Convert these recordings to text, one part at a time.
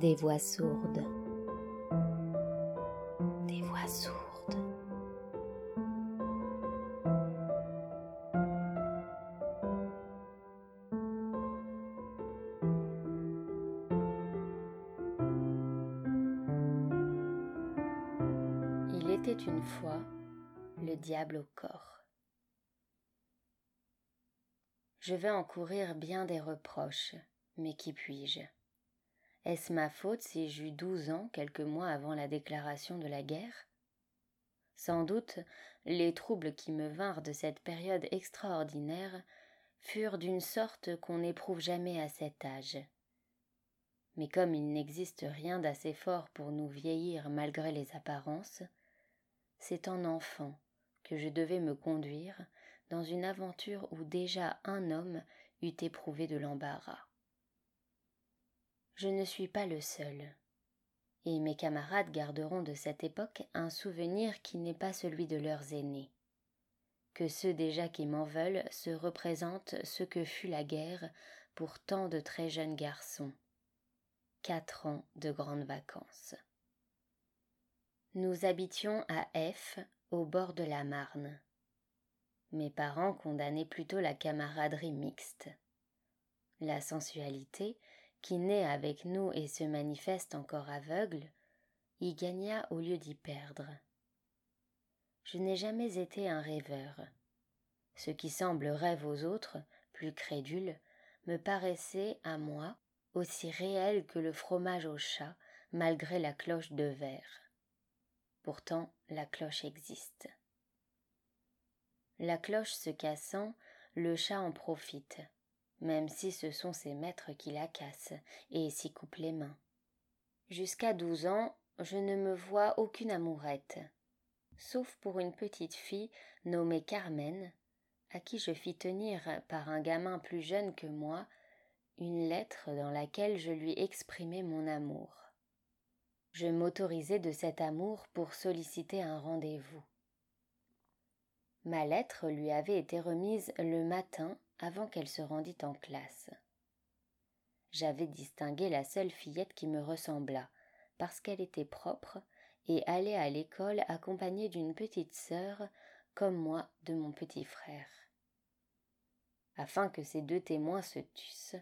Des voix sourdes. Des voix sourdes. Il était une fois le diable au corps. Je vais encourir bien des reproches, mais qui puis-je? Est-ce ma faute si j'eus douze ans quelques mois avant la déclaration de la guerre? Sans doute, les troubles qui me vinrent de cette période extraordinaire furent d'une sorte qu'on n'éprouve jamais à cet âge. Mais comme il n'existe rien d'assez fort pour nous vieillir malgré les apparences, c'est en enfant que je devais me conduire dans une aventure où déjà un homme eût éprouvé de l'embarras. Je ne suis pas le seul, et mes camarades garderont de cette époque un souvenir qui n'est pas celui de leurs aînés. Que ceux déjà qui m'en veulent se représentent ce que fut la guerre pour tant de très jeunes garçons. Quatre ans de grandes vacances. Nous habitions à F, au bord de la Marne. Mes parents condamnaient plutôt la camaraderie mixte. La sensualité, qui naît avec nous et se manifeste encore aveugle, y gagna au lieu d'y perdre. Je n'ai jamais été un rêveur. Ce qui semble rêve aux autres, plus crédules, me paraissait à moi aussi réel que le fromage au chat, malgré la cloche de verre. Pourtant, la cloche existe. La cloche se cassant, le chat en profite, même si ce sont ses maîtres qui la cassent et s'y coupent les mains. Jusqu'à douze ans, je ne me vois aucune amourette, sauf pour une petite fille nommée Carmen, à qui je fis tenir par un gamin plus jeune que moi une lettre dans laquelle je lui exprimais mon amour. Je m'autorisai de cet amour pour solliciter un rendez-vous. Ma lettre lui avait été remise le matin avant qu'elle se rendît en classe. J'avais distingué la seule fillette qui me ressemblât, parce qu'elle était propre et allait à l'école accompagnée d'une petite sœur, comme moi de mon petit frère. Afin que ces deux témoins se tussent,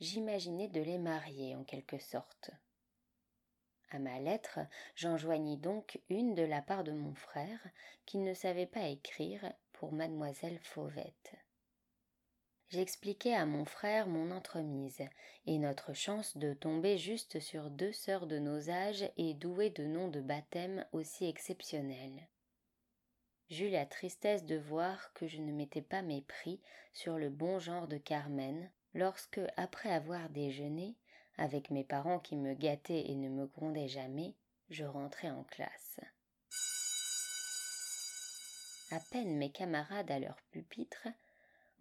j'imaginai de les marier en quelque sorte. À ma lettre, j'en joignis donc une de la part de mon frère, qui ne savait pas écrire, pour mademoiselle Fauvette. J'expliquai à mon frère mon entremise, et notre chance de tomber juste sur deux sœurs de nos âges et douées de noms de baptême aussi exceptionnels. J'eus la tristesse de voir que je ne m'étais pas mépris sur le bon genre de Carmen, lorsque, après avoir déjeuné, avec mes parents qui me gâtaient et ne me grondaient jamais, je rentrai en classe. À peine mes camarades à leur pupitre,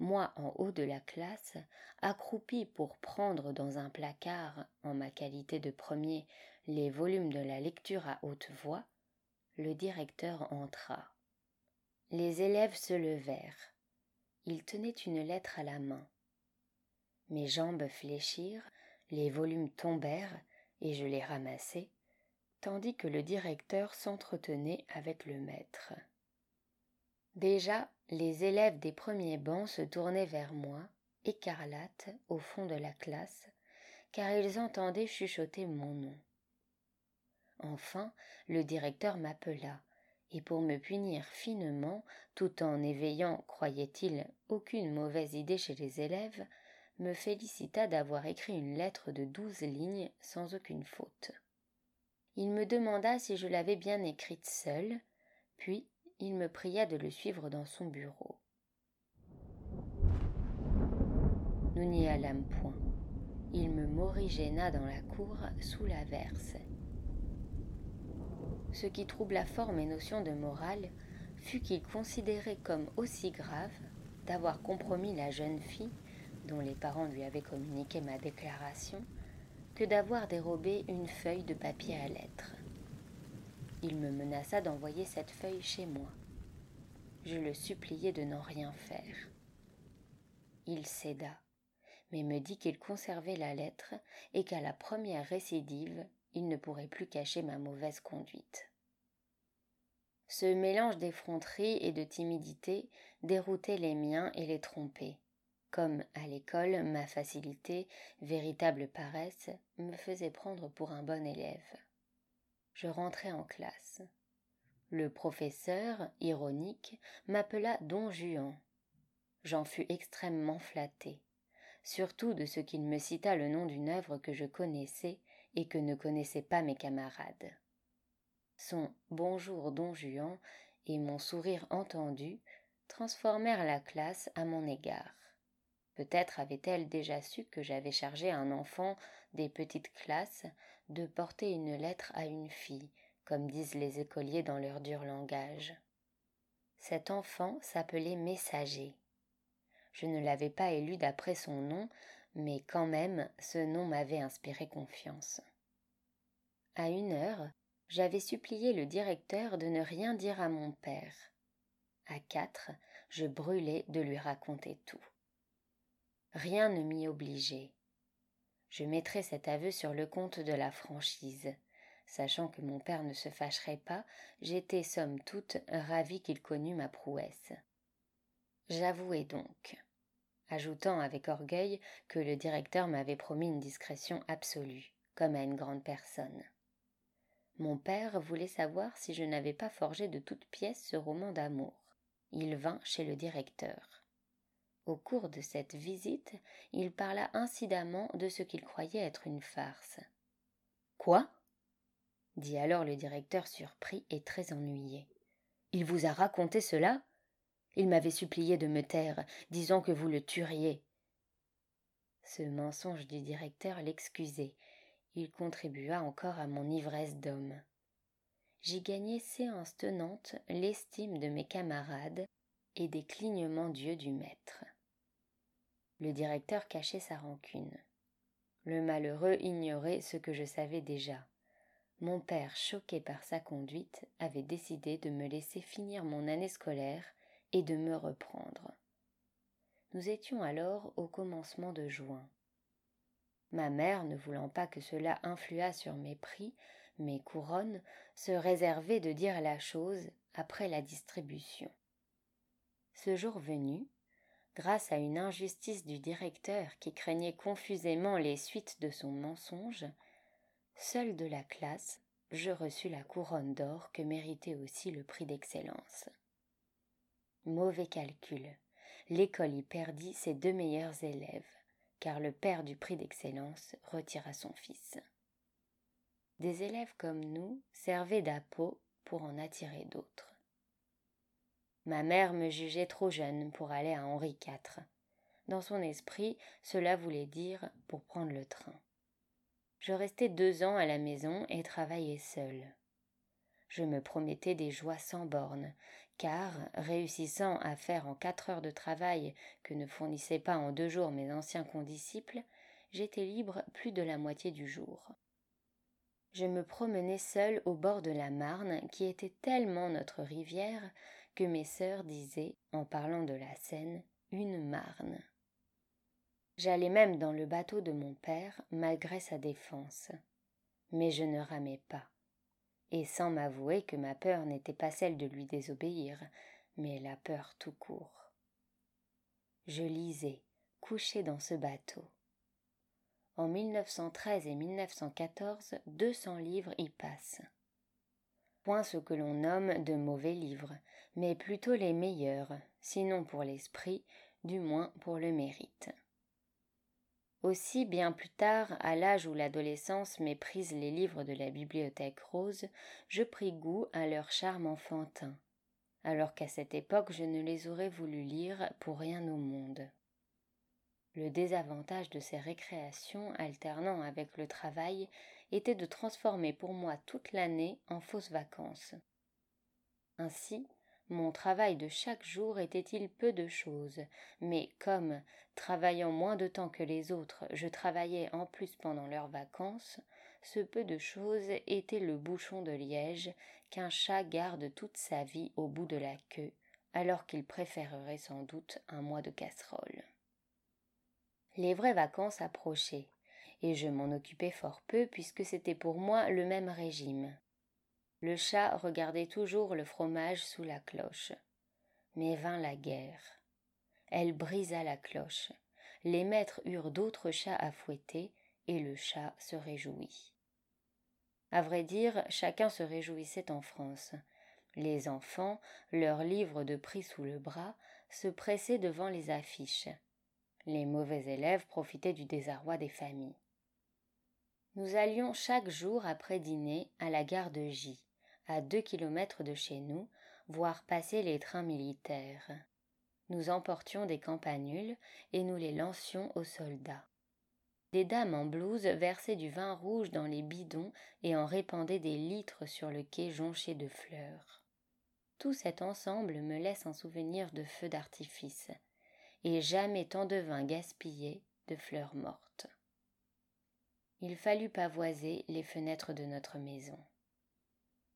moi en haut de la classe, accroupi pour prendre dans un placard, en ma qualité de premier, les volumes de la lecture à haute voix, le directeur entra. Les élèves se levèrent. Il tenait une lettre à la main. Mes jambes fléchirent, les volumes tombèrent et je les ramassai, tandis que le directeur s'entretenait avec le maître. Déjà, les élèves des premiers bancs se tournaient vers moi, écarlates, au fond de la classe, car ils entendaient chuchoter mon nom. Enfin, le directeur m'appela, et pour me punir finement, tout en éveillant, croyait-il, aucune mauvaise idée chez les élèves, me félicita d'avoir écrit une lettre de douze lignes sans aucune faute. Il me demanda si je l'avais bien écrite seule, puis il me pria de le suivre dans son bureau. Nous n'y allâmes point. Il me morigéna dans la cour sous l'averse. Ce qui troubla fort mes notions de morale fut qu'il considérait comme aussi grave d'avoir compromis la jeune fille dont les parents lui avaient communiqué ma déclaration, que d'avoir dérobé une feuille de papier à lettres. Il me menaça d'envoyer cette feuille chez moi. Je le suppliai de n'en rien faire. Il céda, mais me dit qu'il conservait la lettre et qu'à la première récidive, il ne pourrait plus cacher ma mauvaise conduite. Ce mélange d'effronterie et de timidité déroutait les miens et les trompait. Comme à l'école, ma facilité, véritable paresse, me faisait prendre pour un bon élève. Je rentrai en classe. Le professeur, ironique, m'appela Don Juan. J'en fus extrêmement flatté, surtout de ce qu'il me cita le nom d'une œuvre que je connaissais et que ne connaissaient pas mes camarades. Son Bonjour Don Juan et mon sourire entendu transformèrent la classe à mon égard. Peut-être avait-elle déjà su que j'avais chargé un enfant des petites classes de porter une lettre à une fille, comme disent les écoliers dans leur dur langage. Cet enfant s'appelait Messager. Je ne l'avais pas élu d'après son nom, mais quand même ce nom m'avait inspiré confiance. À une heure, j'avais supplié le directeur de ne rien dire à mon père. À quatre, je brûlais de lui raconter tout. Rien ne m'y obligeait. Je mettrai cet aveu sur le compte de la franchise. Sachant que mon père ne se fâcherait pas, j'étais somme toute ravi qu'il connût ma prouesse. J'avouai donc, ajoutant avec orgueil que le directeur m'avait promis une discrétion absolue, comme à une grande personne. Mon père voulait savoir si je n'avais pas forgé de toutes pièces ce roman d'amour. Il vint chez le directeur. Au cours de cette visite, il parla incidemment de ce qu'il croyait être une farce. Quoi? dit alors le directeur surpris et très ennuyé. Il vous a raconté cela? Il m'avait supplié de me taire, disant que vous le tueriez. Ce mensonge du directeur l'excusait. Il contribua encore à mon ivresse d'homme. J'y gagnai séance tenante l'estime de mes camarades et des clignements d'yeux du maître. Le directeur cachait sa rancune. Le malheureux ignorait ce que je savais déjà. Mon père, choqué par sa conduite, avait décidé de me laisser finir mon année scolaire et de me reprendre. Nous étions alors au commencement de juin. Ma mère, ne voulant pas que cela influât sur mes prix, mes couronnes, se réservait de dire la chose après la distribution. Ce jour venu, grâce à une injustice du directeur qui craignait confusément les suites de son mensonge, seul de la classe, je reçus la couronne d'or que méritait aussi le prix d'excellence. Mauvais calcul. L'école y perdit ses deux meilleurs élèves, car le père du prix d'excellence retira son fils. Des élèves comme nous servaient d'appôt pour en attirer d'autres. Ma mère me jugeait trop jeune pour aller à Henri IV. Dans son esprit, cela voulait dire pour prendre le train. Je restai deux ans à la maison et travaillais seule. Je me promettais des joies sans bornes, car, réussissant à faire en quatre heures de travail que ne fournissaient pas en deux jours mes anciens condisciples, j'étais libre plus de la moitié du jour. Je me promenais seule au bord de la Marne, qui était tellement notre rivière que mes sœurs disaient, en parlant de la Seine, une marne. J'allais même dans le bateau de mon père, malgré sa défense. Mais je ne ramais pas, et sans m'avouer que ma peur n'était pas celle de lui désobéir, mais la peur tout court. Je lisais, couché dans ce bateau. En 1913 et 1914, 200 livres y passent. Point ce que l'on nomme de mauvais livres, mais plutôt les meilleurs, sinon pour l'esprit, du moins pour le mérite. Aussi, bien plus tard, à l'âge où l'adolescence méprise les livres de la bibliothèque rose, je pris goût à leur charme enfantin, alors qu'à cette époque je ne les aurais voulu lire pour rien au monde. Le désavantage de ces récréations alternant avec le travail était de transformer pour moi toute l'année en fausses vacances. Ainsi, mon travail de chaque jour était-il peu de choses, mais comme, travaillant moins de temps que les autres, je travaillais en plus pendant leurs vacances, ce peu de choses était le bouchon de liège qu'un chat garde toute sa vie au bout de la queue, alors qu'il préférerait sans doute un mois de casserole. Les vraies vacances approchaient, et je m'en occupais fort peu puisque c'était pour moi le même régime. Le chat regardait toujours le fromage sous la cloche. Mais vint la guerre. Elle brisa la cloche. Les maîtres eurent d'autres chats à fouetter, et le chat se réjouit. À vrai dire, chacun se réjouissait en France. Les enfants, leurs livres de prix sous le bras, se pressaient devant les affiches. Les mauvais élèves profitaient du désarroi des familles. Nous allions chaque jour après dîner à la gare de J, à deux kilomètres de chez nous, voir passer les trains militaires. Nous emportions des campanules et nous les lancions aux soldats. Des dames en blouse versaient du vin rouge dans les bidons et en répandaient des litres sur le quai jonché de fleurs. Tout cet ensemble me laisse un souvenir de feux d'artifice, et jamais tant de vin gaspillé de fleurs mortes il fallut pavoiser les fenêtres de notre maison.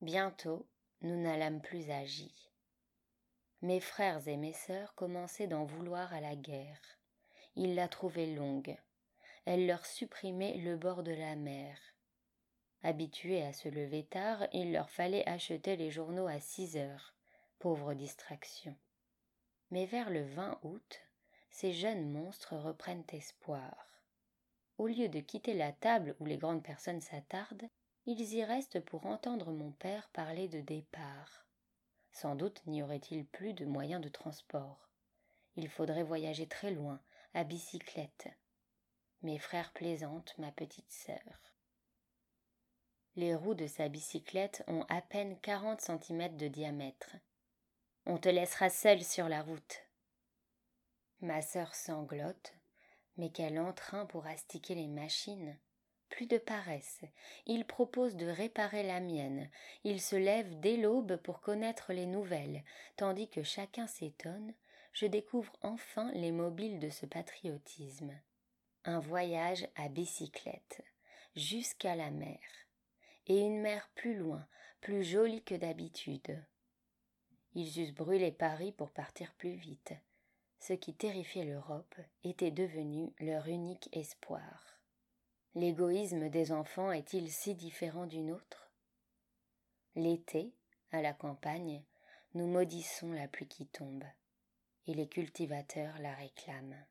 Bientôt, nous n'allâmes plus à Mes frères et mes sœurs commençaient d'en vouloir à la guerre. Ils la trouvaient longue. Elle leur supprimait le bord de la mer. Habitués à se lever tard, il leur fallait acheter les journaux à six heures. Pauvre distraction. Mais vers le 20 août, ces jeunes monstres reprennent espoir. Au lieu de quitter la table où les grandes personnes s'attardent, ils y restent pour entendre mon père parler de départ. Sans doute n'y aurait-il plus de moyens de transport. Il faudrait voyager très loin, à bicyclette. Mes frères plaisantent ma petite sœur. Les roues de sa bicyclette ont à peine quarante centimètres de diamètre. On te laissera seule sur la route. Ma sœur sanglote, mais quel entrain pour astiquer les machines. Plus de paresse. Il propose de réparer la mienne. Il se lève dès l'aube pour connaître les nouvelles, tandis que chacun s'étonne, je découvre enfin les mobiles de ce patriotisme. Un voyage à bicyclette, jusqu'à la mer, et une mer plus loin, plus jolie que d'habitude. Ils eussent brûlé Paris pour partir plus vite ce qui terrifiait l'Europe était devenu leur unique espoir. L'égoïsme des enfants est-il si différent du nôtre? L'été, à la campagne, nous maudissons la pluie qui tombe, et les cultivateurs la réclament.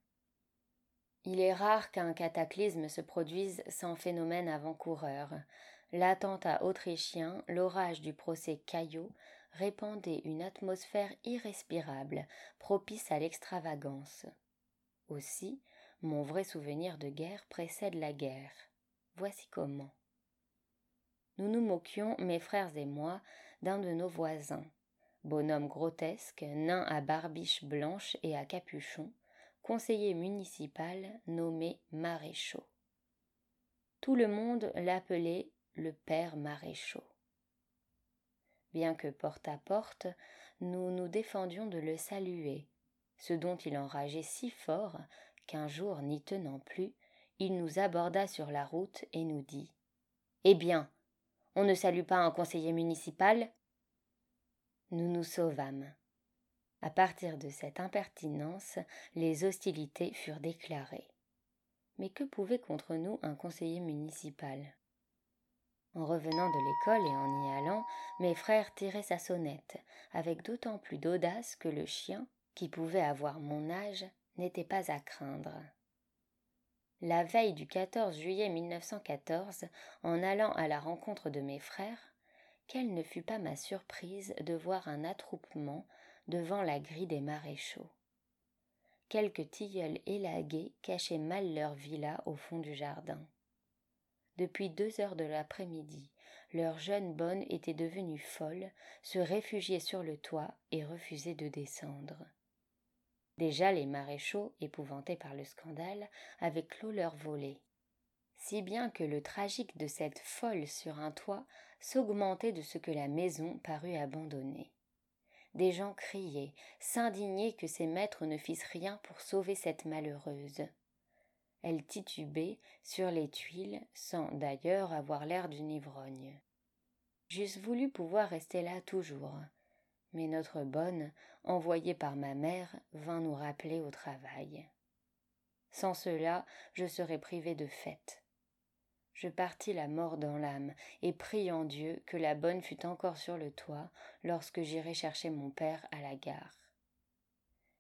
Il est rare qu'un cataclysme se produise sans phénomène avant-coureur. L'attentat autrichien, l'orage du procès Caillot répandait une atmosphère irrespirable, propice à l'extravagance. Aussi, mon vrai souvenir de guerre précède la guerre. Voici comment. Nous nous moquions, mes frères et moi, d'un de nos voisins, bonhomme grotesque, nain à barbiche blanche et à capuchon, conseiller municipal nommé Maréchaux. Tout le monde l'appelait le père Maréchaux bien que porte à porte, nous nous défendions de le saluer, ce dont il enrageait si fort qu'un jour, n'y tenant plus, il nous aborda sur la route et nous dit Eh bien, on ne salue pas un conseiller municipal? Nous nous sauvâmes. À partir de cette impertinence, les hostilités furent déclarées. Mais que pouvait contre nous un conseiller municipal? En revenant de l'école et en y allant, mes frères tiraient sa sonnette, avec d'autant plus d'audace que le chien, qui pouvait avoir mon âge, n'était pas à craindre. La veille du 14 juillet 1914, en allant à la rencontre de mes frères, quelle ne fut pas ma surprise de voir un attroupement devant la grille des maréchaux. Quelques tilleuls élagués cachaient mal leur villa au fond du jardin. Depuis deux heures de l'après-midi, leur jeune bonne était devenue folle, se réfugiait sur le toit et refusait de descendre. Déjà les maréchaux, épouvantés par le scandale, avaient clos leur volée. Si bien que le tragique de cette folle sur un toit s'augmentait de ce que la maison parut abandonnée. Des gens criaient, s'indignaient que ses maîtres ne fissent rien pour sauver cette malheureuse. Elle titubait sur les tuiles, sans d'ailleurs avoir l'air d'une ivrogne. J'eusse voulu pouvoir rester là toujours, mais notre bonne, envoyée par ma mère, vint nous rappeler au travail. Sans cela, je serais privé de fête. Je partis la mort dans l'âme, et prie en Dieu que la bonne fût encore sur le toit lorsque j'irai chercher mon père à la gare.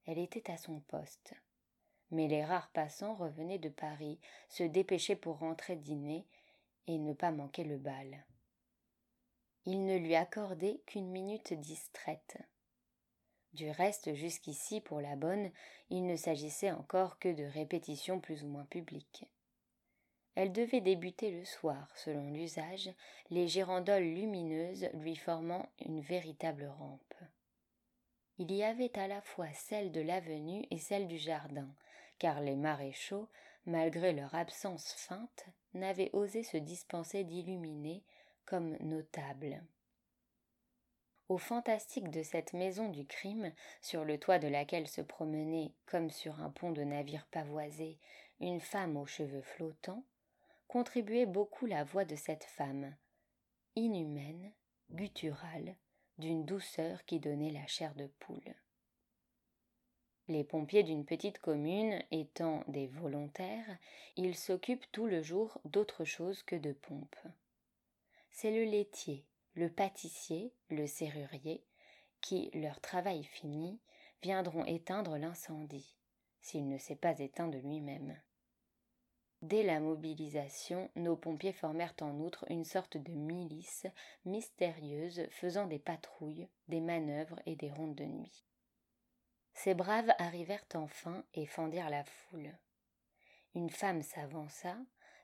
Elle était à son poste. Mais les rares passants revenaient de Paris, se dépêchaient pour rentrer dîner et ne pas manquer le bal. Il ne lui accordait qu'une minute distraite. Du reste, jusqu'ici, pour la bonne, il ne s'agissait encore que de répétitions plus ou moins publiques. Elle devait débuter le soir, selon l'usage, les girandoles lumineuses lui formant une véritable rampe. Il y avait à la fois celle de l'avenue et celle du jardin, car les maréchaux, malgré leur absence feinte, n'avaient osé se dispenser d'illuminer comme notables. Au fantastique de cette maison du crime, sur le toit de laquelle se promenait, comme sur un pont de navire pavoisé, une femme aux cheveux flottants, contribuait beaucoup la voix de cette femme, inhumaine, gutturale, d'une douceur qui donnait la chair de poule. Les pompiers d'une petite commune étant des volontaires, ils s'occupent tout le jour d'autre chose que de pompes. C'est le laitier, le pâtissier, le serrurier, qui, leur travail fini, viendront éteindre l'incendie, s'il ne s'est pas éteint de lui-même. Dès la mobilisation, nos pompiers formèrent en outre une sorte de milice mystérieuse faisant des patrouilles, des manœuvres et des rondes de nuit. Ces braves arrivèrent enfin et fendirent la foule. Une femme s'avança,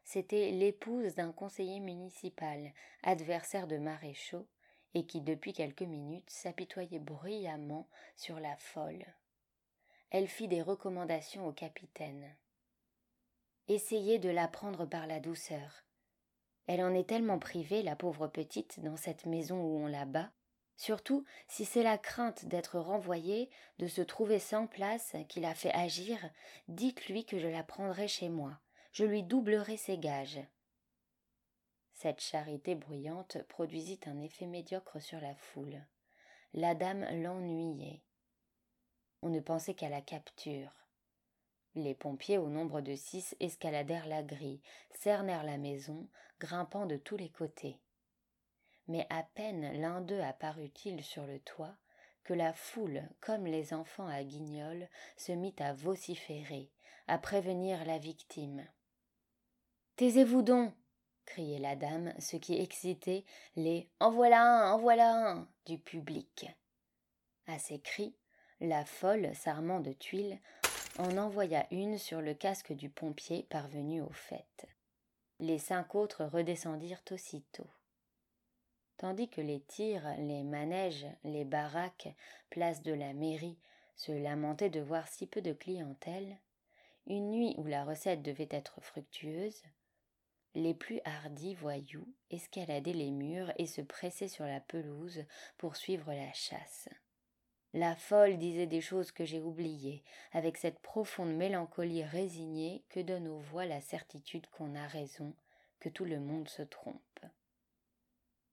c'était l'épouse d'un conseiller municipal, adversaire de maréchaux, et qui depuis quelques minutes s'apitoyait bruyamment sur la folle. Elle fit des recommandations au capitaine. Essayez de la prendre par la douceur. Elle en est tellement privée, la pauvre petite, dans cette maison où on la bat, surtout si c'est la crainte d'être renvoyée, de se trouver sans place, qui l'a fait agir, dites-lui que je la prendrai chez moi je lui doublerai ses gages. Cette charité bruyante produisit un effet médiocre sur la foule. La dame l'ennuyait. On ne pensait qu'à la capture. Les pompiers, au nombre de six, escaladèrent la grille, cernèrent la maison, grimpant de tous les côtés. Mais à peine l'un d'eux apparut-il sur le toit, que la foule, comme les enfants à guignol, se mit à vociférer, à prévenir la victime. Taisez-vous donc criait la dame, ce qui excitait les En voilà un, en voilà un du public. À ces cris, la folle, s'armant de tuiles, en envoya une sur le casque du pompier parvenu au fait. Les cinq autres redescendirent aussitôt. Tandis que les tirs, les manèges, les baraques, place de la mairie, se lamentaient de voir si peu de clientèle, une nuit où la recette devait être fructueuse, les plus hardis voyous escaladaient les murs et se pressaient sur la pelouse pour suivre la chasse. La folle disait des choses que j'ai oubliées, avec cette profonde mélancolie résignée que donne aux voix la certitude qu'on a raison, que tout le monde se trompe.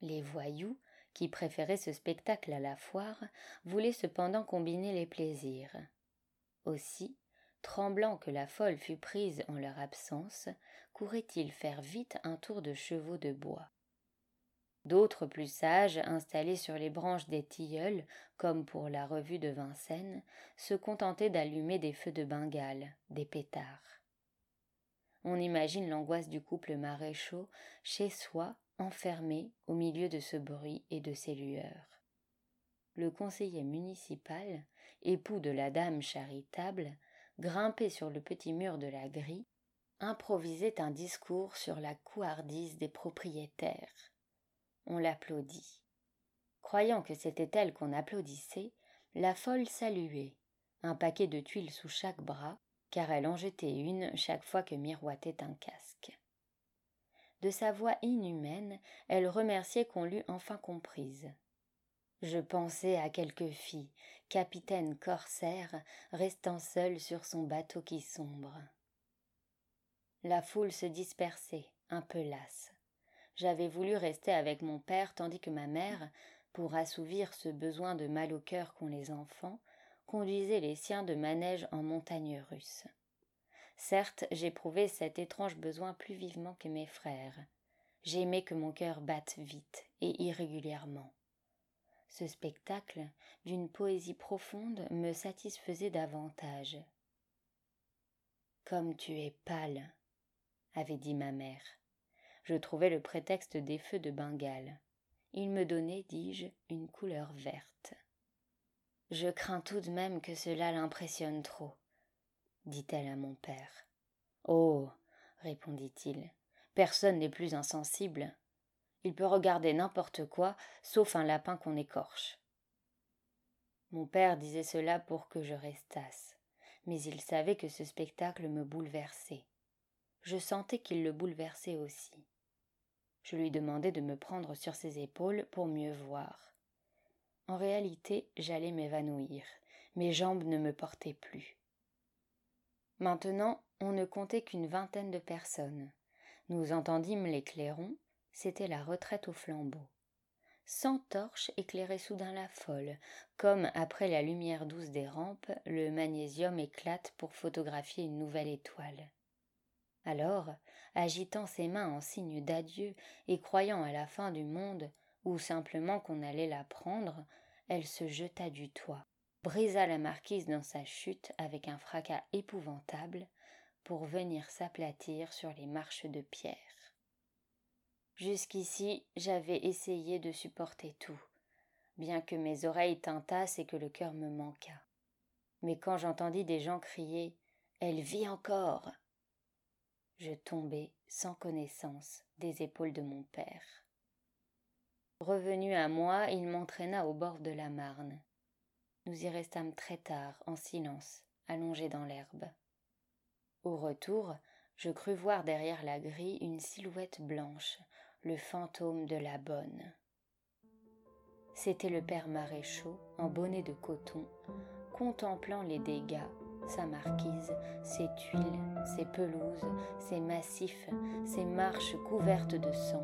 Les voyous, qui préféraient ce spectacle à la foire, voulaient cependant combiner les plaisirs. Aussi, tremblant que la folle fût prise en leur absence, couraient-ils faire vite un tour de chevaux de bois. D'autres plus sages, installés sur les branches des tilleuls, comme pour la revue de Vincennes, se contentaient d'allumer des feux de Bengale, des pétards. On imagine l'angoisse du couple maréchaux, chez soi, enfermé au milieu de ce bruit et de ces lueurs. Le conseiller municipal, époux de la dame charitable, grimpé sur le petit mur de la grille, improvisait un discours sur la couardise des propriétaires. On l'applaudit. Croyant que c'était elle qu'on applaudissait, la folle saluait, un paquet de tuiles sous chaque bras, car elle en jetait une chaque fois que miroitait un casque. De sa voix inhumaine, elle remerciait qu'on l'eût enfin comprise. Je pensais à quelque fille, capitaine corsaire, restant seule sur son bateau qui sombre. La foule se dispersait, un peu lasse. J'avais voulu rester avec mon père tandis que ma mère, pour assouvir ce besoin de mal au cœur qu'ont les enfants, conduisait les siens de manège en montagne russe. Certes, j'éprouvais cet étrange besoin plus vivement que mes frères. J'aimais que mon cœur batte vite et irrégulièrement. Ce spectacle, d'une poésie profonde, me satisfaisait davantage. Comme tu es pâle, avait dit ma mère. Je trouvais le prétexte des feux de Bengale. Il me donnait, dis-je, une couleur verte. Je crains tout de même que cela l'impressionne trop, dit-elle à mon père. Oh, répondit-il, personne n'est plus insensible. Il peut regarder n'importe quoi, sauf un lapin qu'on écorche. Mon père disait cela pour que je restasse, mais il savait que ce spectacle me bouleversait. Je sentais qu'il le bouleversait aussi. Je lui demandai de me prendre sur ses épaules pour mieux voir. En réalité, j'allais m'évanouir. Mes jambes ne me portaient plus. Maintenant, on ne comptait qu'une vingtaine de personnes. Nous entendîmes les clairons, c'était la retraite au flambeau. Cent torches éclairaient soudain la folle, comme après la lumière douce des rampes, le magnésium éclate pour photographier une nouvelle étoile. Alors, agitant ses mains en signe d'adieu et croyant à la fin du monde, ou simplement qu'on allait la prendre, elle se jeta du toit, brisa la marquise dans sa chute avec un fracas épouvantable, pour venir s'aplatir sur les marches de pierre. Jusqu'ici, j'avais essayé de supporter tout, bien que mes oreilles tintassent et que le cœur me manquât. Mais quand j'entendis des gens crier Elle vit encore je tombai sans connaissance des épaules de mon père. Revenu à moi, il m'entraîna au bord de la Marne. Nous y restâmes très tard, en silence, allongés dans l'herbe. Au retour, je crus voir derrière la grille une silhouette blanche, le fantôme de la bonne. C'était le père maréchaux, en bonnet de coton, contemplant les dégâts sa marquise, ses tuiles, ses pelouses, ses massifs, ses marches couvertes de sang,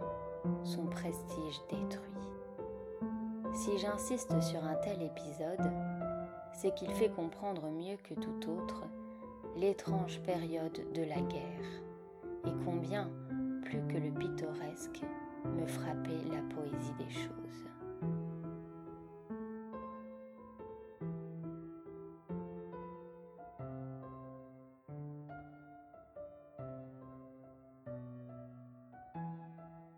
son prestige détruit. Si j'insiste sur un tel épisode, c'est qu'il fait comprendre mieux que tout autre l'étrange période de la guerre, et combien, plus que le pittoresque, me frappait la poésie des choses.